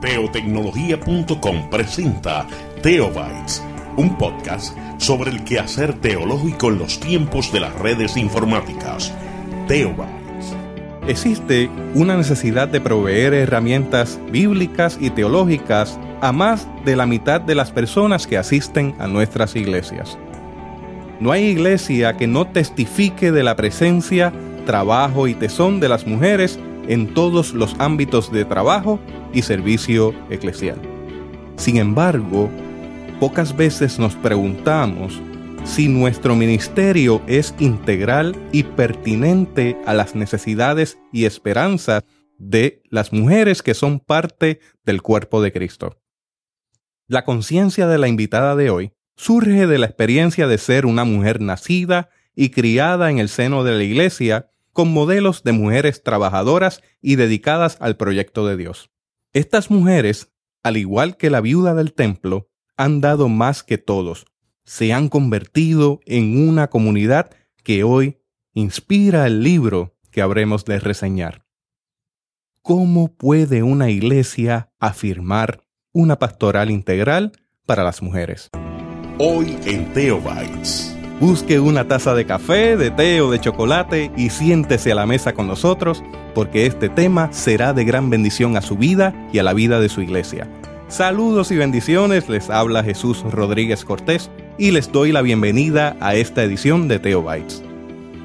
Teotecnología.com presenta Teobytes, un podcast sobre el quehacer teológico en los tiempos de las redes informáticas. Teobytes. Existe una necesidad de proveer herramientas bíblicas y teológicas a más de la mitad de las personas que asisten a nuestras iglesias. No hay iglesia que no testifique de la presencia, trabajo y tesón de las mujeres en todos los ámbitos de trabajo y servicio eclesial. Sin embargo, pocas veces nos preguntamos si nuestro ministerio es integral y pertinente a las necesidades y esperanzas de las mujeres que son parte del cuerpo de Cristo. La conciencia de la invitada de hoy surge de la experiencia de ser una mujer nacida y criada en el seno de la iglesia con modelos de mujeres trabajadoras y dedicadas al proyecto de Dios. Estas mujeres, al igual que la viuda del templo, han dado más que todos. Se han convertido en una comunidad que hoy inspira el libro que habremos de reseñar. ¿Cómo puede una iglesia afirmar una pastoral integral para las mujeres? Hoy en Teobytes. Busque una taza de café, de té o de chocolate y siéntese a la mesa con nosotros porque este tema será de gran bendición a su vida y a la vida de su iglesia. Saludos y bendiciones, les habla Jesús Rodríguez Cortés y les doy la bienvenida a esta edición de Teobytes.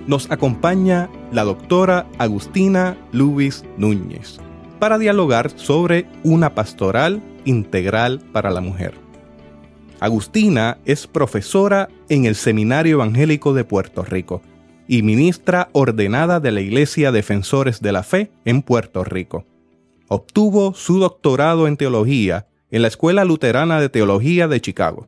Nos acompaña la doctora Agustina Luis Núñez para dialogar sobre una pastoral integral para la mujer. Agustina es profesora en el Seminario Evangélico de Puerto Rico y ministra ordenada de la Iglesia Defensores de la Fe en Puerto Rico. Obtuvo su doctorado en teología en la Escuela Luterana de Teología de Chicago.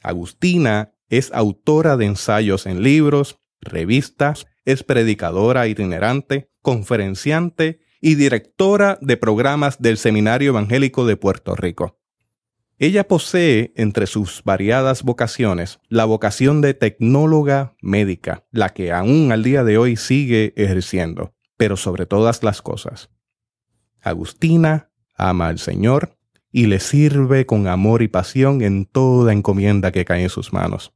Agustina es autora de ensayos en libros, revistas, es predicadora itinerante, conferenciante y directora de programas del Seminario Evangélico de Puerto Rico. Ella posee entre sus variadas vocaciones la vocación de tecnóloga médica, la que aún al día de hoy sigue ejerciendo, pero sobre todas las cosas. Agustina ama al Señor y le sirve con amor y pasión en toda encomienda que cae en sus manos.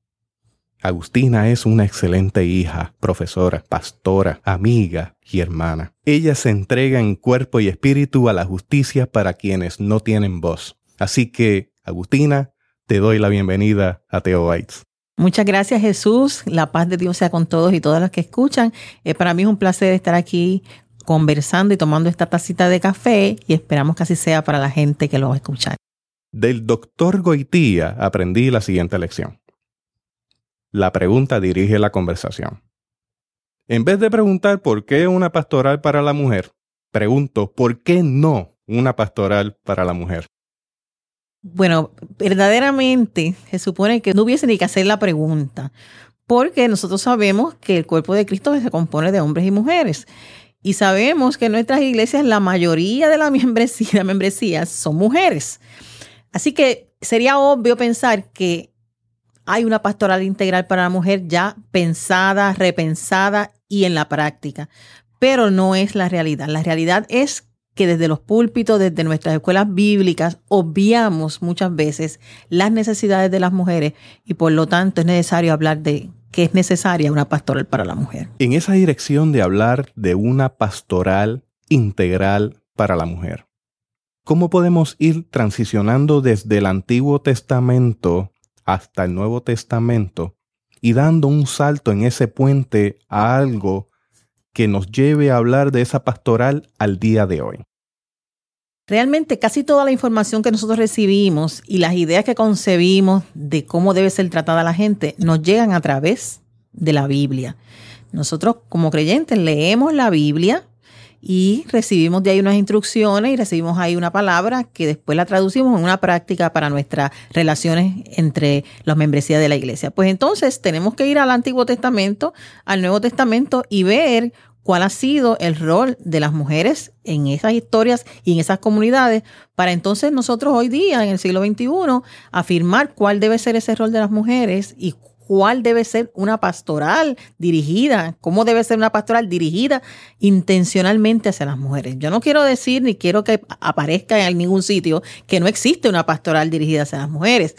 Agustina es una excelente hija, profesora, pastora, amiga y hermana. Ella se entrega en cuerpo y espíritu a la justicia para quienes no tienen voz Así que, Agustina, te doy la bienvenida a Teo Bites. Muchas gracias Jesús, la paz de Dios sea con todos y todas las que escuchan. Eh, para mí es un placer estar aquí conversando y tomando esta tacita de café y esperamos que así sea para la gente que lo va a escuchar. Del doctor Goitía aprendí la siguiente lección. La pregunta dirige la conversación. En vez de preguntar por qué una pastoral para la mujer, pregunto por qué no una pastoral para la mujer. Bueno, verdaderamente se supone que no hubiese ni que hacer la pregunta, porque nosotros sabemos que el cuerpo de Cristo se compone de hombres y mujeres. Y sabemos que en nuestras iglesias la mayoría de la membresía, son mujeres. Así que sería obvio pensar que hay una pastoral integral para la mujer ya pensada, repensada y en la práctica. Pero no es la realidad. La realidad es que desde los púlpitos, desde nuestras escuelas bíblicas, obviamos muchas veces las necesidades de las mujeres y por lo tanto es necesario hablar de que es necesaria una pastoral para la mujer. En esa dirección de hablar de una pastoral integral para la mujer, ¿cómo podemos ir transicionando desde el Antiguo Testamento hasta el Nuevo Testamento y dando un salto en ese puente a algo que nos lleve a hablar de esa pastoral al día de hoy? Realmente casi toda la información que nosotros recibimos y las ideas que concebimos de cómo debe ser tratada la gente nos llegan a través de la Biblia. Nosotros como creyentes leemos la Biblia y recibimos de ahí unas instrucciones y recibimos ahí una palabra que después la traducimos en una práctica para nuestras relaciones entre las membresías de la iglesia. Pues entonces tenemos que ir al Antiguo Testamento, al Nuevo Testamento y ver cuál ha sido el rol de las mujeres en esas historias y en esas comunidades, para entonces nosotros hoy día, en el siglo XXI, afirmar cuál debe ser ese rol de las mujeres y cuál debe ser una pastoral dirigida, cómo debe ser una pastoral dirigida intencionalmente hacia las mujeres. Yo no quiero decir ni quiero que aparezca en ningún sitio que no existe una pastoral dirigida hacia las mujeres.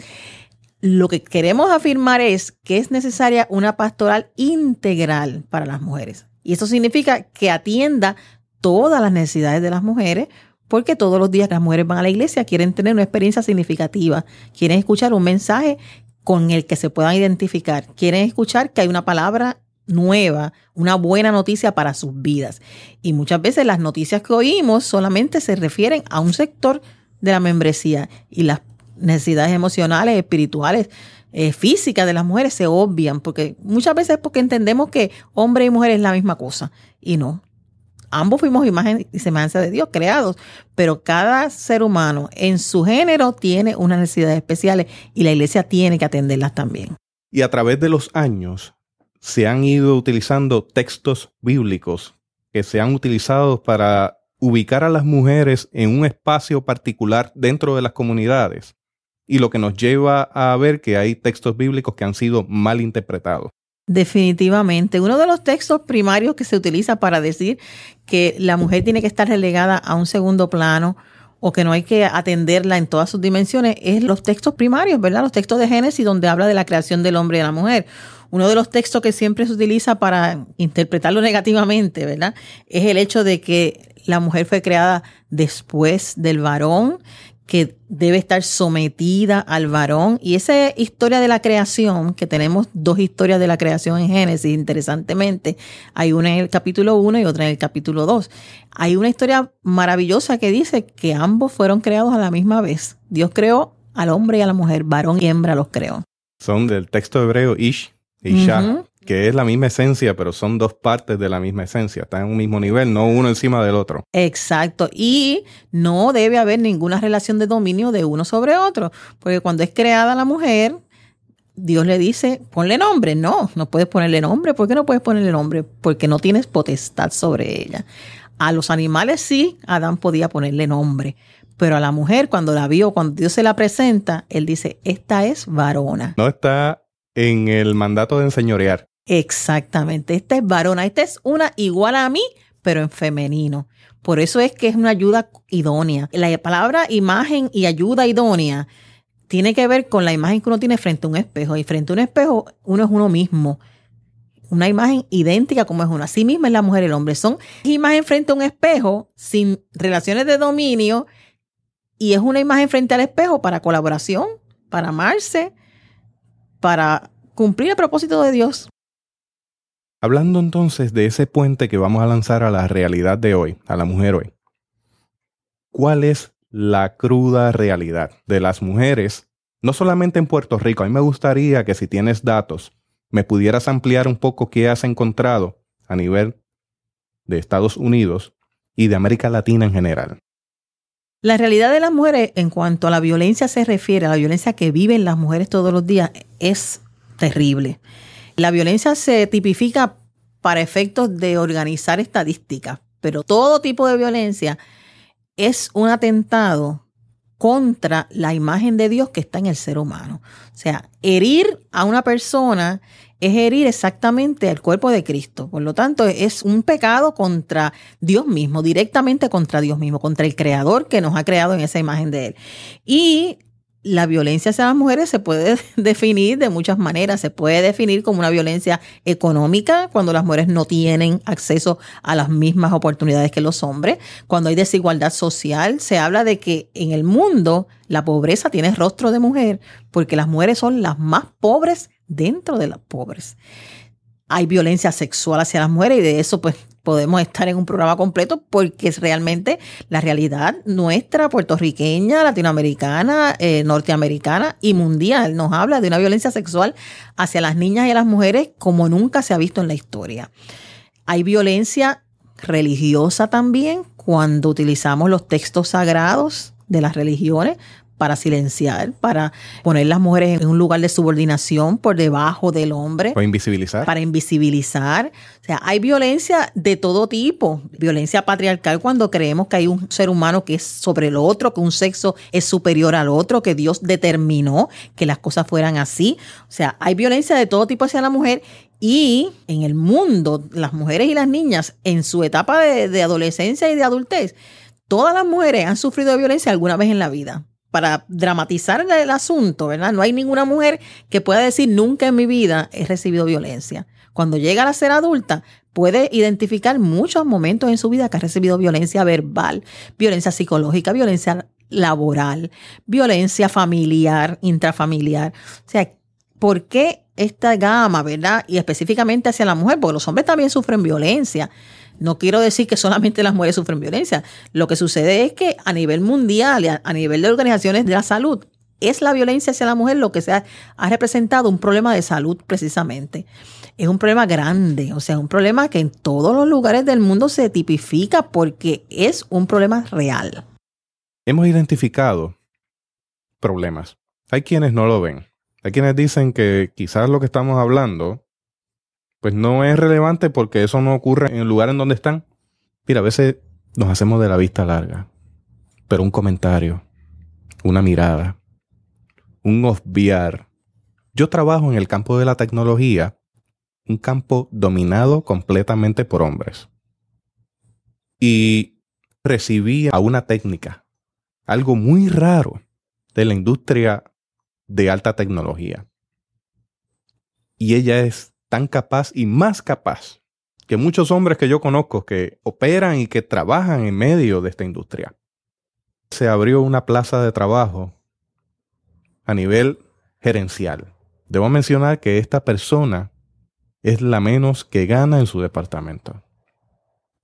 Lo que queremos afirmar es que es necesaria una pastoral integral para las mujeres. Y eso significa que atienda todas las necesidades de las mujeres, porque todos los días las mujeres van a la iglesia, quieren tener una experiencia significativa, quieren escuchar un mensaje con el que se puedan identificar, quieren escuchar que hay una palabra nueva, una buena noticia para sus vidas. Y muchas veces las noticias que oímos solamente se refieren a un sector de la membresía y las necesidades emocionales, espirituales, eh, físicas de las mujeres se obvian, porque muchas veces es porque entendemos que hombre y mujer es la misma cosa y no ambos fuimos imagen y semejanza de Dios creados, pero cada ser humano en su género tiene unas necesidades especiales y la iglesia tiene que atenderlas también. Y a través de los años se han ido utilizando textos bíblicos que se han utilizado para ubicar a las mujeres en un espacio particular dentro de las comunidades. Y lo que nos lleva a ver que hay textos bíblicos que han sido mal interpretados. Definitivamente. Uno de los textos primarios que se utiliza para decir que la mujer tiene que estar relegada a un segundo plano o que no hay que atenderla en todas sus dimensiones es los textos primarios, ¿verdad? Los textos de Génesis donde habla de la creación del hombre y de la mujer. Uno de los textos que siempre se utiliza para interpretarlo negativamente, ¿verdad? Es el hecho de que la mujer fue creada después del varón que debe estar sometida al varón. Y esa historia de la creación, que tenemos dos historias de la creación en Génesis, interesantemente, hay una en el capítulo 1 y otra en el capítulo 2. Hay una historia maravillosa que dice que ambos fueron creados a la misma vez. Dios creó al hombre y a la mujer, varón y hembra los creó. Son del texto hebreo Ish y Shah que es la misma esencia, pero son dos partes de la misma esencia, están en un mismo nivel, no uno encima del otro. Exacto, y no debe haber ninguna relación de dominio de uno sobre otro, porque cuando es creada la mujer, Dios le dice, ponle nombre. No, no puedes ponerle nombre. ¿Por qué no puedes ponerle nombre? Porque no tienes potestad sobre ella. A los animales sí, Adán podía ponerle nombre. Pero a la mujer, cuando la vio, cuando Dios se la presenta, él dice, esta es varona. No está en el mandato de enseñorear. Exactamente, esta es varona, esta es una igual a mí, pero en femenino. Por eso es que es una ayuda idónea. La palabra imagen y ayuda idónea tiene que ver con la imagen que uno tiene frente a un espejo. Y frente a un espejo uno es uno mismo. Una imagen idéntica como es uno. Así misma es la mujer y el hombre. Son imagen frente a un espejo sin relaciones de dominio y es una imagen frente al espejo para colaboración, para amarse, para cumplir el propósito de Dios. Hablando entonces de ese puente que vamos a lanzar a la realidad de hoy, a la mujer hoy. ¿Cuál es la cruda realidad de las mujeres, no solamente en Puerto Rico? A mí me gustaría que si tienes datos, me pudieras ampliar un poco qué has encontrado a nivel de Estados Unidos y de América Latina en general. La realidad de las mujeres en cuanto a la violencia se refiere, a la violencia que viven las mujeres todos los días, es terrible. La violencia se tipifica para efectos de organizar estadísticas, pero todo tipo de violencia es un atentado contra la imagen de Dios que está en el ser humano. O sea, herir a una persona es herir exactamente al cuerpo de Cristo. Por lo tanto, es un pecado contra Dios mismo, directamente contra Dios mismo, contra el Creador que nos ha creado en esa imagen de Él. Y la violencia hacia las mujeres se puede definir de muchas maneras. Se puede definir como una violencia económica, cuando las mujeres no tienen acceso a las mismas oportunidades que los hombres. Cuando hay desigualdad social, se habla de que en el mundo la pobreza tiene rostro de mujer, porque las mujeres son las más pobres dentro de las pobres. Hay violencia sexual hacia las mujeres y de eso pues podemos estar en un programa completo porque es realmente la realidad nuestra, puertorriqueña, latinoamericana, eh, norteamericana y mundial. Nos habla de una violencia sexual hacia las niñas y las mujeres como nunca se ha visto en la historia. Hay violencia religiosa también cuando utilizamos los textos sagrados de las religiones para silenciar, para poner las mujeres en un lugar de subordinación por debajo del hombre. Para invisibilizar. Para invisibilizar. O sea, hay violencia de todo tipo. Violencia patriarcal cuando creemos que hay un ser humano que es sobre el otro, que un sexo es superior al otro, que Dios determinó que las cosas fueran así. O sea, hay violencia de todo tipo hacia la mujer y en el mundo, las mujeres y las niñas en su etapa de, de adolescencia y de adultez, todas las mujeres han sufrido violencia alguna vez en la vida para dramatizar el asunto, ¿verdad? No hay ninguna mujer que pueda decir nunca en mi vida he recibido violencia. Cuando llega a ser adulta, puede identificar muchos momentos en su vida que ha recibido violencia verbal, violencia psicológica, violencia laboral, violencia familiar, intrafamiliar. O sea, ¿por qué esta gama, verdad? Y específicamente hacia la mujer, porque los hombres también sufren violencia. No quiero decir que solamente las mujeres sufren violencia. Lo que sucede es que a nivel mundial, a nivel de organizaciones de la salud, es la violencia hacia la mujer lo que se ha, representado un problema de salud precisamente. Es un problema grande, o sea, un problema que en todos los lugares del mundo se tipifica porque es un problema real. Hemos identificado problemas. Hay quienes no lo ven. Hay quienes dicen que quizás lo que estamos hablando pues no es relevante porque eso no ocurre en el lugar en donde están. Mira, a veces nos hacemos de la vista larga, pero un comentario, una mirada, un obviar. Yo trabajo en el campo de la tecnología, un campo dominado completamente por hombres. Y recibí a una técnica, algo muy raro de la industria de alta tecnología. Y ella es tan capaz y más capaz que muchos hombres que yo conozco que operan y que trabajan en medio de esta industria. Se abrió una plaza de trabajo a nivel gerencial. Debo mencionar que esta persona es la menos que gana en su departamento.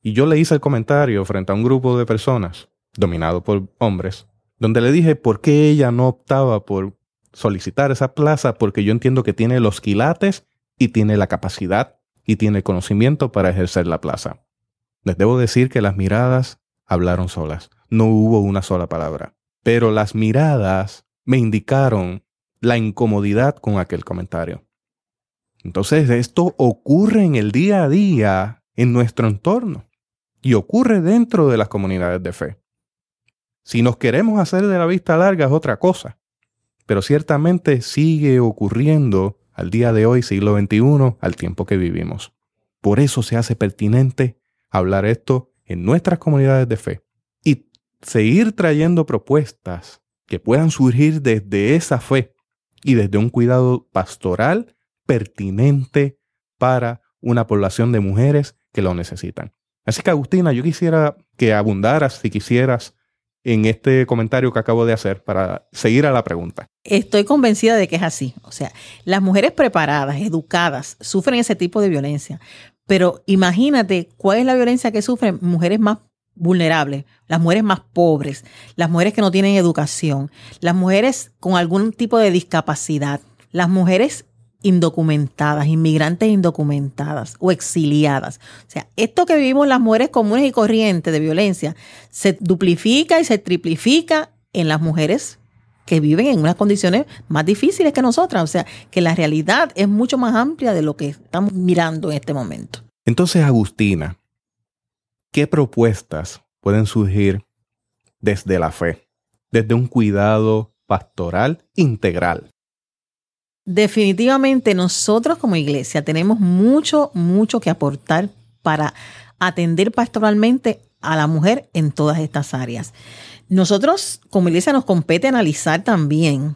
Y yo le hice el comentario frente a un grupo de personas, dominado por hombres, donde le dije por qué ella no optaba por solicitar esa plaza, porque yo entiendo que tiene los quilates y tiene la capacidad y tiene el conocimiento para ejercer la plaza. Les debo decir que las miradas hablaron solas. No hubo una sola palabra. Pero las miradas me indicaron la incomodidad con aquel comentario. Entonces esto ocurre en el día a día en nuestro entorno y ocurre dentro de las comunidades de fe. Si nos queremos hacer de la vista larga es otra cosa, pero ciertamente sigue ocurriendo al día de hoy, siglo XXI, al tiempo que vivimos. Por eso se hace pertinente hablar esto en nuestras comunidades de fe y seguir trayendo propuestas que puedan surgir desde esa fe y desde un cuidado pastoral pertinente para una población de mujeres que lo necesitan. Así que Agustina, yo quisiera que abundaras, si quisieras, en este comentario que acabo de hacer para seguir a la pregunta. Estoy convencida de que es así. O sea, las mujeres preparadas, educadas, sufren ese tipo de violencia. Pero imagínate cuál es la violencia que sufren mujeres más vulnerables, las mujeres más pobres, las mujeres que no tienen educación, las mujeres con algún tipo de discapacidad, las mujeres indocumentadas, inmigrantes indocumentadas o exiliadas. O sea, esto que vivimos las mujeres comunes y corrientes de violencia se duplifica y se triplifica en las mujeres que viven en unas condiciones más difíciles que nosotras. O sea, que la realidad es mucho más amplia de lo que estamos mirando en este momento. Entonces, Agustina, ¿qué propuestas pueden surgir desde la fe, desde un cuidado pastoral integral? Definitivamente nosotros como iglesia tenemos mucho, mucho que aportar para atender pastoralmente a la mujer en todas estas áreas. Nosotros como iglesia nos compete analizar también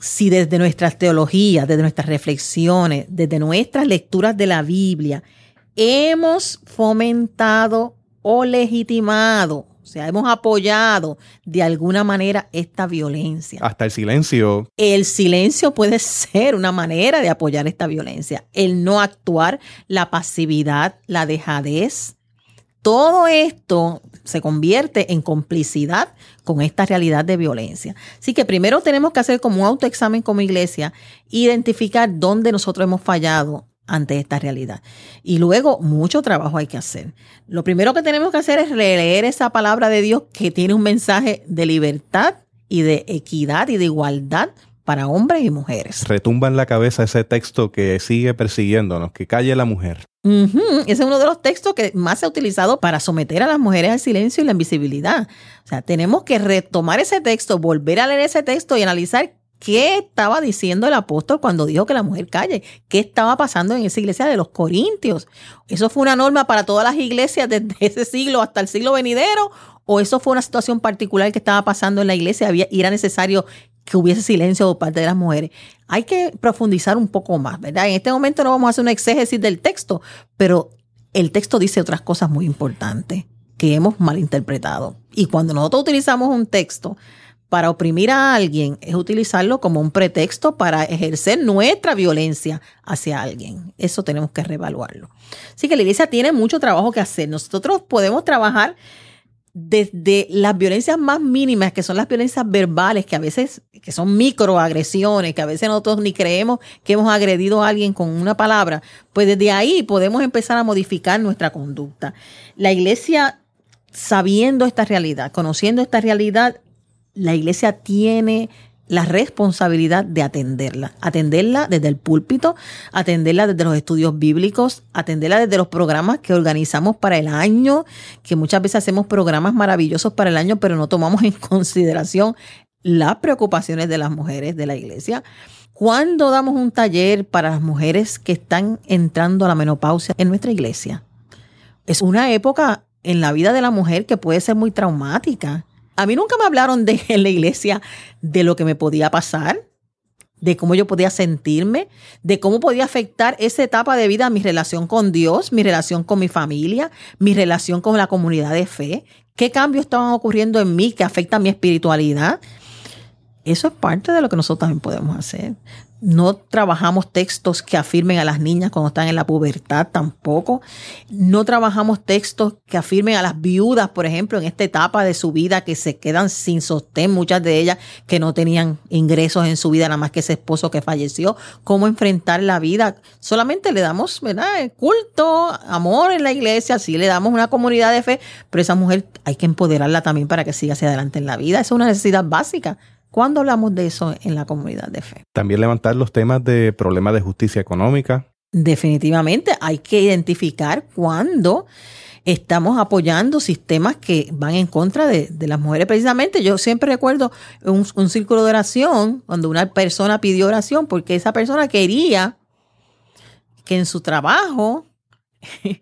si desde nuestras teologías, desde nuestras reflexiones, desde nuestras lecturas de la Biblia, hemos fomentado o legitimado o sea, hemos apoyado de alguna manera esta violencia. Hasta el silencio. El silencio puede ser una manera de apoyar esta violencia. El no actuar, la pasividad, la dejadez. Todo esto se convierte en complicidad con esta realidad de violencia. Así que primero tenemos que hacer como un autoexamen como iglesia, identificar dónde nosotros hemos fallado ante esta realidad. Y luego mucho trabajo hay que hacer. Lo primero que tenemos que hacer es releer esa palabra de Dios que tiene un mensaje de libertad y de equidad y de igualdad para hombres y mujeres. Retumba en la cabeza ese texto que sigue persiguiéndonos, que calle la mujer. Ese es uno de los textos que más se ha utilizado para someter a las mujeres al silencio y la invisibilidad. O sea, tenemos que retomar ese texto, volver a leer ese texto y analizar qué estaba diciendo el apóstol cuando dijo que la mujer calle, qué estaba pasando en esa iglesia de los Corintios. ¿Eso fue una norma para todas las iglesias desde ese siglo hasta el siglo venidero? ¿O eso fue una situación particular que estaba pasando en la iglesia y era necesario que hubiese silencio por parte de las mujeres. Hay que profundizar un poco más, ¿verdad? En este momento no vamos a hacer un exégesis del texto, pero el texto dice otras cosas muy importantes que hemos malinterpretado. Y cuando nosotros utilizamos un texto para oprimir a alguien, es utilizarlo como un pretexto para ejercer nuestra violencia hacia alguien. Eso tenemos que reevaluarlo. Así que la iglesia tiene mucho trabajo que hacer. Nosotros podemos trabajar desde las violencias más mínimas, que son las violencias verbales, que a veces, que son microagresiones, que a veces nosotros ni creemos que hemos agredido a alguien con una palabra, pues desde ahí podemos empezar a modificar nuestra conducta. La iglesia, sabiendo esta realidad, conociendo esta realidad, la iglesia tiene la responsabilidad de atenderla, atenderla desde el púlpito, atenderla desde los estudios bíblicos, atenderla desde los programas que organizamos para el año, que muchas veces hacemos programas maravillosos para el año, pero no tomamos en consideración las preocupaciones de las mujeres de la iglesia. ¿Cuándo damos un taller para las mujeres que están entrando a la menopausia en nuestra iglesia? Es una época en la vida de la mujer que puede ser muy traumática a mí nunca me hablaron de en la iglesia de lo que me podía pasar, de cómo yo podía sentirme, de cómo podía afectar esa etapa de vida mi relación con Dios, mi relación con mi familia, mi relación con la comunidad de fe, qué cambios estaban ocurriendo en mí que afectan mi espiritualidad. Eso es parte de lo que nosotros también podemos hacer. No trabajamos textos que afirmen a las niñas cuando están en la pubertad tampoco. No trabajamos textos que afirmen a las viudas, por ejemplo, en esta etapa de su vida que se quedan sin sostén, muchas de ellas que no tenían ingresos en su vida, nada más que ese esposo que falleció. Cómo enfrentar la vida. Solamente le damos, ¿verdad? Culto, amor en la iglesia, sí le damos una comunidad de fe, pero esa mujer hay que empoderarla también para que siga hacia adelante en la vida. es una necesidad básica ¿Cuándo hablamos de eso en la comunidad de fe? También levantar los temas de problemas de justicia económica. Definitivamente hay que identificar cuándo estamos apoyando sistemas que van en contra de, las mujeres. Precisamente yo siempre recuerdo un, un, círculo de oración cuando una persona pidió oración porque esa persona quería que en su trabajo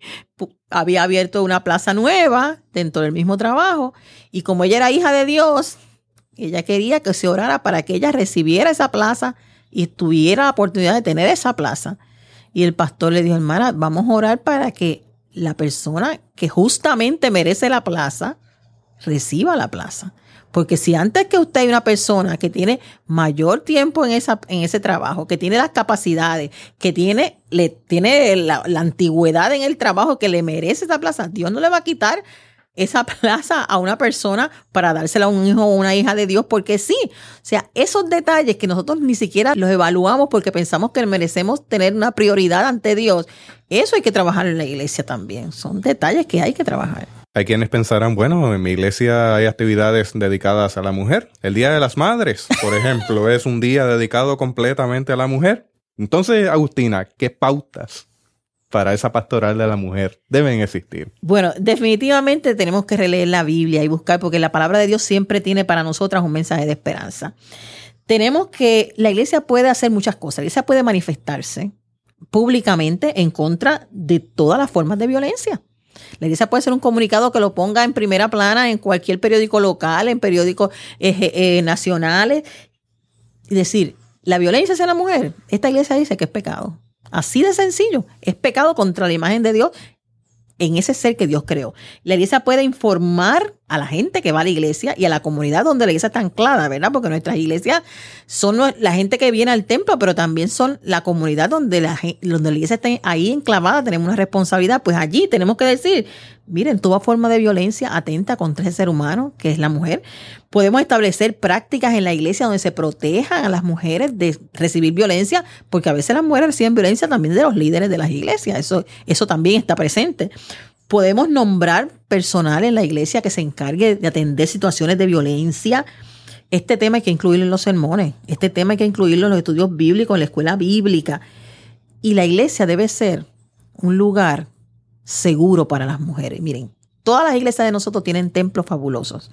había abierto una plaza nueva dentro del mismo trabajo y como ella era hija de Dios, ella quería que se orara para que ella recibiera esa plaza y tuviera la oportunidad de tener esa plaza. Y el pastor le dijo, hermana, vamos a orar para que la persona que justamente merece la plaza reciba la plaza. Porque si antes que usted hay una persona que tiene mayor tiempo en, esa, en ese trabajo, que tiene las capacidades, que tiene, le, tiene la, la antigüedad en el trabajo que le merece esa plaza, Dios no le va a quitar esa plaza a una persona para dársela a un hijo o una hija de Dios, porque sí. O sea, esos detalles que nosotros ni siquiera los evaluamos porque pensamos que merecemos tener una prioridad ante Dios, eso hay que trabajar en la iglesia también. Son detalles que hay que trabajar. Hay quienes pensarán, bueno, en mi iglesia hay actividades dedicadas a la mujer. El Día de las Madres, por ejemplo, es un día dedicado completamente a la mujer. Entonces, Agustina, ¿qué pautas para esa pastoral de la mujer deben existir? Bueno, definitivamente tenemos que releer la Biblia y buscar, porque la palabra de Dios siempre tiene para nosotras un mensaje de esperanza. Tenemos que, la iglesia puede hacer muchas cosas, la iglesia puede manifestarse públicamente en contra de todas las formas de violencia. La iglesia puede hacer un comunicado que lo ponga en primera plana en cualquier periódico local, en periódicos eh, eh, nacionales, y decir, la violencia hacia la mujer, esta iglesia dice que es pecado. Así de sencillo. Es pecado contra la imagen de Dios en ese ser que Dios creó. La iglesia puede informar a la gente que va a la iglesia y a la comunidad donde la iglesia está anclada, ¿verdad? Porque nuestras iglesias son la gente que viene al templo, pero también son la comunidad donde la, donde la iglesia está ahí enclavada, tenemos una responsabilidad, pues allí tenemos que decir, miren, toda forma de violencia atenta contra ese ser humano, que es la mujer. Podemos establecer prácticas en la iglesia donde se protejan a las mujeres de recibir violencia, porque a veces las mujeres reciben violencia también de los líderes de las iglesias. Eso, eso también está presente. Podemos nombrar personal en la iglesia que se encargue de atender situaciones de violencia Este tema hay que incluirlo en los sermones, este tema hay que incluirlo en los estudios bíblicos, en la escuela bíblica. Y la iglesia debe ser un lugar seguro para las mujeres. Miren, todas las iglesias de nosotros tienen templos fabulosos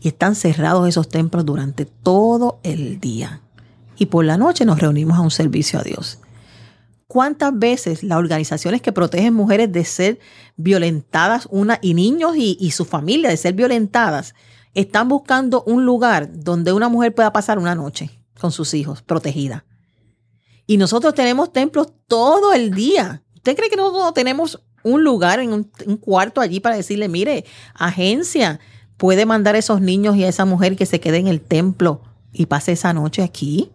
y están cerrados esos templos durante todo el día. Y por la noche nos reunimos a un servicio a Dios. ¿Cuántas veces las organizaciones que protegen mujeres de ser violentadas, una y niños y, y su familia de ser violentadas, están buscando un lugar donde una mujer pueda pasar una noche con sus hijos protegida? Y nosotros tenemos templos todo el día. ¿Usted cree que nosotros tenemos un lugar en un, un cuarto allí para decirle, mire, agencia, puede mandar a esos niños y a esa mujer que se quede en el templo y pase esa noche aquí?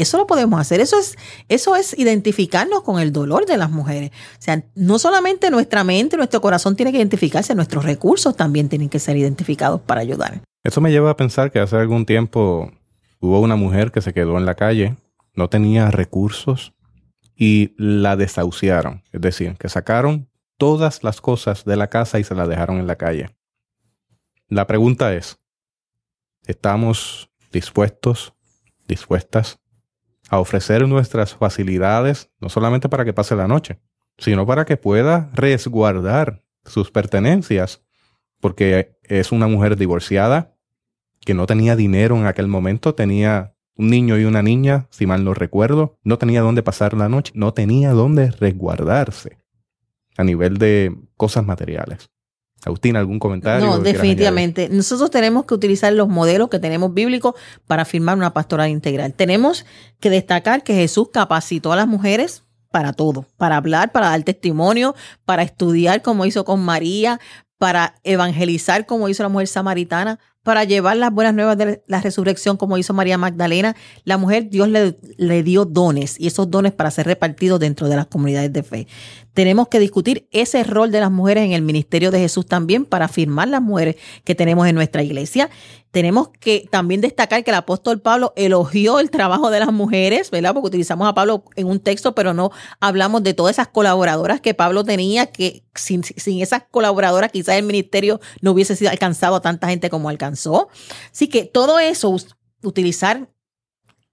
Eso lo podemos hacer. Eso es, eso es identificarnos con el dolor de las mujeres. O sea, no solamente nuestra mente, nuestro corazón tiene que identificarse, nuestros recursos también tienen que ser identificados para ayudar. Eso me lleva a pensar que hace algún tiempo hubo una mujer que se quedó en la calle, no tenía recursos y la desahuciaron. Es decir, que sacaron todas las cosas de la casa y se la dejaron en la calle. La pregunta es, ¿estamos dispuestos, dispuestas a ofrecer nuestras facilidades, no solamente para que pase la noche, sino para que pueda resguardar sus pertenencias, porque es una mujer divorciada que no tenía dinero en aquel momento, tenía un niño y una niña, si mal no recuerdo, no tenía dónde pasar la noche, no tenía dónde resguardarse a nivel de cosas materiales. Agustín, ¿algún comentario? No, definitivamente. Nosotros tenemos que utilizar los modelos que tenemos bíblicos para firmar una pastoral integral. Tenemos que destacar que Jesús capacitó a las mujeres para todo, para hablar, para dar testimonio, para estudiar como hizo con María, para evangelizar como hizo la mujer samaritana, para llevar las buenas nuevas de la resurrección como hizo María Magdalena. La mujer, Dios le, le, dio dones y esos dones para ser repartidos dentro de las comunidades de fe. Tenemos que discutir ese rol de las mujeres en el ministerio de Jesús también para afirmar las mujeres que tenemos en nuestra iglesia. Tenemos que también destacar que el apóstol Pablo elogió el trabajo de las mujeres, ¿verdad? Porque utilizamos a Pablo en un texto, pero no hablamos de todas esas colaboradoras que Pablo tenía, que sin, sin esas colaboradoras quizás el ministerio no hubiese sido alcanzado a tanta gente como alcanzó. Así que todo eso, utilizar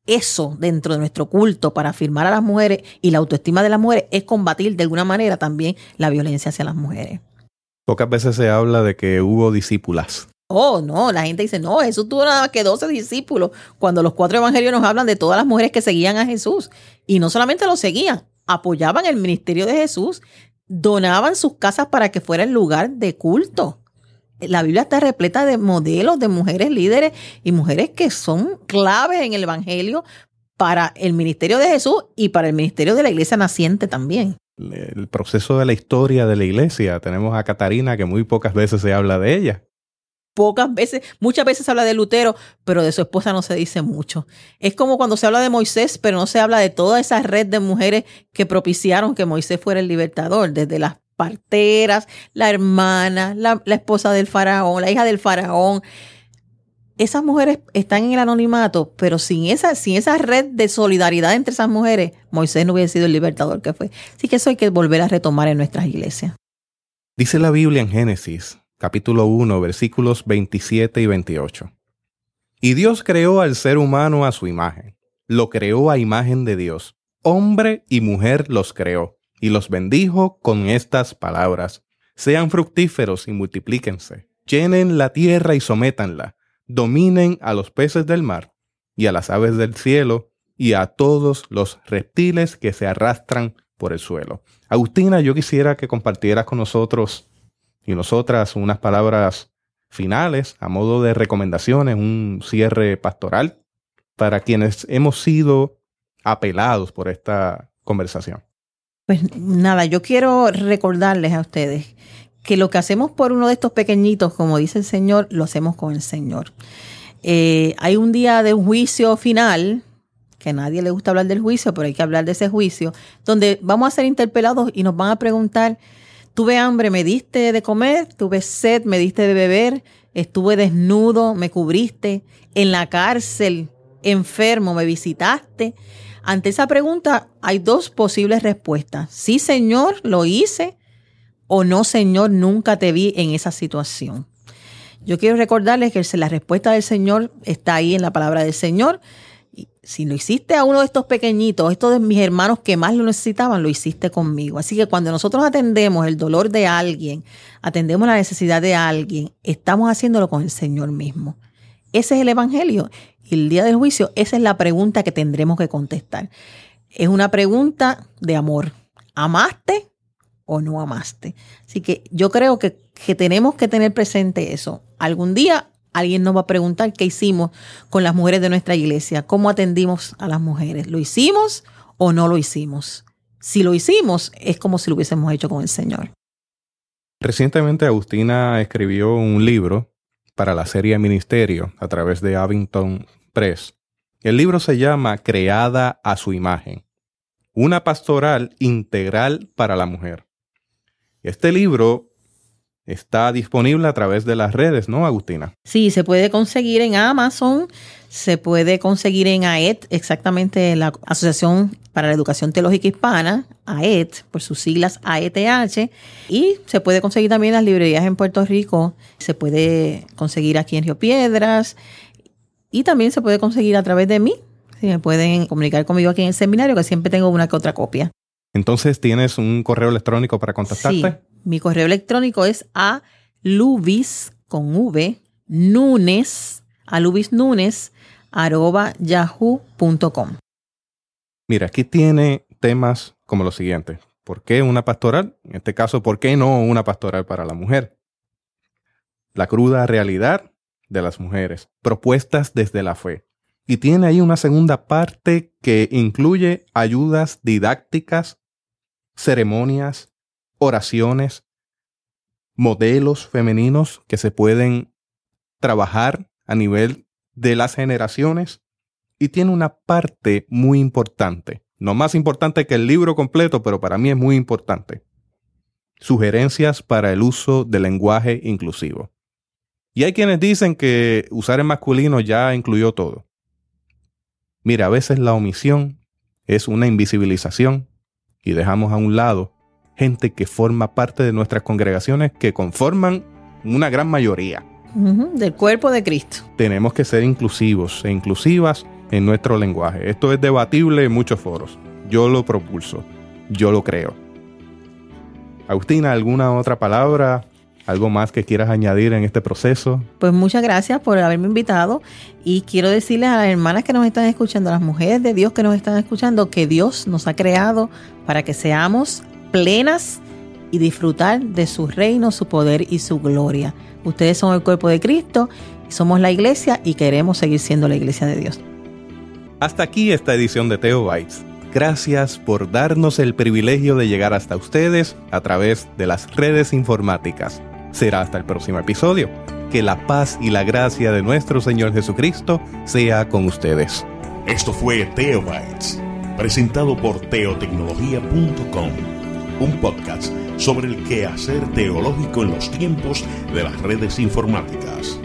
eso dentro de nuestro culto para afirmar a las mujeres y la autoestima de las mujeres es combatir de alguna manera también la violencia hacia las mujeres. Pocas veces se habla de que hubo discípulas. Oh, no, la gente dice, no, Jesús tuvo nada más que 12 discípulos, cuando los cuatro evangelios nos hablan de todas las mujeres que seguían a Jesús. Y no solamente lo seguían, apoyaban el ministerio de Jesús, donaban sus casas para que fuera el lugar de culto. La Biblia está repleta de modelos de mujeres líderes y mujeres que son claves en el Evangelio para el ministerio de Jesús y para el ministerio de la iglesia naciente también. El proceso de la historia de la iglesia, tenemos a Catarina que muy pocas veces se habla de ella pocas veces, muchas veces se habla de Lutero, pero de su esposa no se dice mucho. Es como cuando se habla de Moisés, pero no se habla de toda esa red de mujeres que propiciaron que Moisés fuera el libertador, desde las parteras, la hermana, la, esposa del faraón, la hija del faraón. Esas mujeres están en el anonimato, pero sin esa, sin red de solidaridad entre esas mujeres, Moisés no hubiera sido el libertador que fue. Así que eso hay que volver a retomar en nuestras iglesias. Dice la Biblia en Génesis capítulo 1, versículos 27 y 28. Y Dios creó al ser humano a su imagen. Lo creó a imagen de Dios. Hombre y mujer los creó, y los bendijo con estas palabras. Sean fructíferos y multiplíquense. Llenen la tierra y sométanla. Dominen a los peces del mar, y a las aves del cielo, y a todos los reptiles que se arrastran por el suelo. Agustina, yo quisiera que compartieras con nosotros y nosotras unas palabras finales a modo de recomendaciones, un cierre pastoral para quienes hemos sido apelados por esta conversación. Pues nada, yo quiero recordarles a ustedes que lo que hacemos por uno de estos pequeñitos, como dice el Señor, lo hacemos con el Señor. Eh, hay un día de un juicio final, que a nadie le gusta hablar del juicio, pero hay que hablar de ese juicio, donde vamos a ser interpelados y nos van a preguntar, Tuve hambre, me diste de comer, tuve sed, me diste de beber, estuve desnudo, me cubriste, en la cárcel, enfermo, me visitaste. Ante esa pregunta hay dos posibles respuestas. Sí, Señor, lo hice, o no, Señor, nunca te vi en esa situación. Yo quiero recordarles que la respuesta del Señor está ahí en la palabra del Señor. Si lo hiciste a uno de estos pequeñitos, estos de mis hermanos que más lo necesitaban, lo hiciste conmigo. Así que cuando nosotros atendemos el dolor de alguien, atendemos la necesidad de alguien, estamos haciéndolo con el Señor mismo. Ese es el Evangelio. Y el día del juicio, esa es la pregunta que tendremos que contestar. Es una pregunta de amor. ¿Amaste o no amaste? Así que yo creo que, que tenemos que tener presente eso. Algún día alguien nos va a preguntar qué hicimos con las mujeres de nuestra iglesia, cómo atendimos a las mujeres. ¿Lo hicimos o no lo hicimos? Si lo hicimos, es como si lo hubiésemos hecho con el Señor. Recientemente Agustina escribió un libro para la serie Ministerio a través de Abington Press. El libro se llama Creada a su imagen, una pastoral integral para la mujer. Este libro está disponible a través de las redes, ¿no, Agustina? Sí, se puede conseguir en Amazon, se puede conseguir en AET, exactamente la Asociación para la Educación Teológica Hispana, AET, por sus siglas AETH, y se puede conseguir también en las librerías en Puerto Rico, se puede conseguir aquí en Río Piedras, y también se puede conseguir a través de mí. Si me pueden comunicar conmigo aquí en el seminario, que siempre tengo una que otra copia. Entonces, ¿tienes un correo electrónico para contactarte? Sí, mi correo electrónico es a lubis con v nunes a lubisnunes arroba yahoo.com. Mira, aquí tiene temas como los siguientes. ¿Por qué una pastoral? En este caso, ¿por qué no una pastoral para la mujer? La cruda realidad de las mujeres, propuestas desde la fe. Y tiene ahí una segunda parte que incluye ayudas didácticas, ceremonias, oraciones, modelos femeninos que se pueden trabajar a nivel de las generaciones y tiene una parte muy importante, no más importante que el libro completo, pero para mí es muy importante. Sugerencias para el uso del lenguaje inclusivo. Y hay quienes dicen que usar el masculino ya incluyó todo. Mira, a veces la omisión es una invisibilización y dejamos a un lado gente que forma parte de nuestras congregaciones que conforman una gran mayoría. del cuerpo de Cristo. Tenemos que ser inclusivos e inclusivas en nuestro lenguaje. Esto es debatible en muchos foros. Yo lo propulso. Yo lo creo. Agustina, ¿alguna otra palabra? ¿Algo más que quieras añadir en este proceso? Pues muchas gracias por haberme invitado y quiero decirles a las hermanas que nos están escuchando, a las mujeres de Dios que nos están escuchando, que Dios nos ha creado para que seamos plenas y disfrutar de su reino, su poder y su gloria. Ustedes son el cuerpo de Cristo, somos la iglesia y queremos seguir siendo la iglesia de Dios. Hasta aquí esta edición de Teo Bites. Gracias por darnos el privilegio de llegar hasta ustedes a través de las redes informáticas. Será hasta el próximo episodio. Que la paz y la gracia de nuestro Señor Jesucristo sea con ustedes. Esto fue Teo Bites, presentado por teotecnología.com un podcast sobre el quehacer teológico en los tiempos de las redes informáticas.